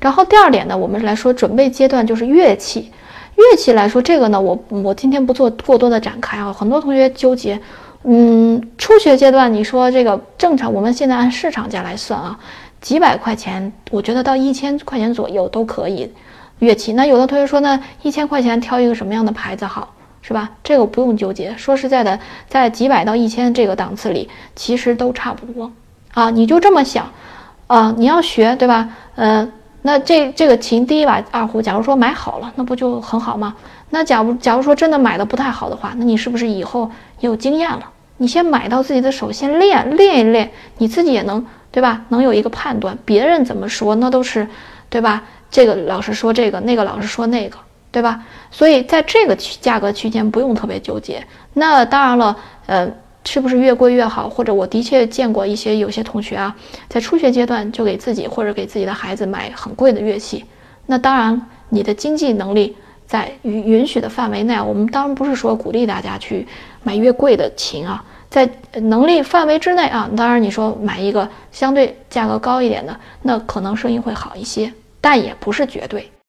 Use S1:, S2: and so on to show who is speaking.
S1: 然后第二点呢，我们来说准备阶段就是乐器。乐器来说，这个呢，我我今天不做过多的展开啊。很多同学纠结，嗯，初学阶段你说这个正常，我们现在按市场价来算啊，几百块钱，我觉得到一千块钱左右都可以。乐器，那有的同学说呢，一千块钱挑一个什么样的牌子好，是吧？这个不用纠结。说实在的，在几百到一千这个档次里，其实都差不多啊。你就这么想啊？你要学，对吧？嗯。那这这个琴第一把二胡，假如说买好了，那不就很好吗？那假如假如说真的买的不太好的话，那你是不是以后有经验了？你先买到自己的手，先练练一练，你自己也能对吧？能有一个判断，别人怎么说那都是对吧？这个老师说这个，那个老师说那个，对吧？所以在这个区价格区间不用特别纠结。那当然了，呃。是不是越贵越好？或者我的确见过一些有些同学啊，在初学阶段就给自己或者给自己的孩子买很贵的乐器。那当然，你的经济能力在允允许的范围内，我们当然不是说鼓励大家去买越贵的琴啊，在能力范围之内啊，当然你说买一个相对价格高一点的，那可能声音会好一些，但也不是绝对。